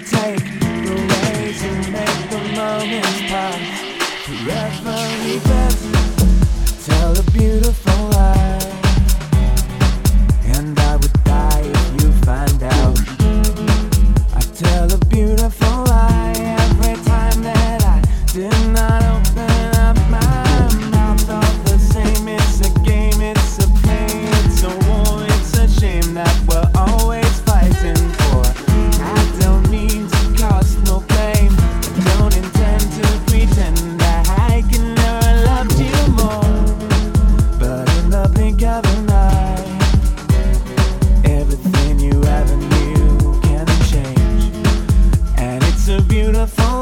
take the to make a beautiful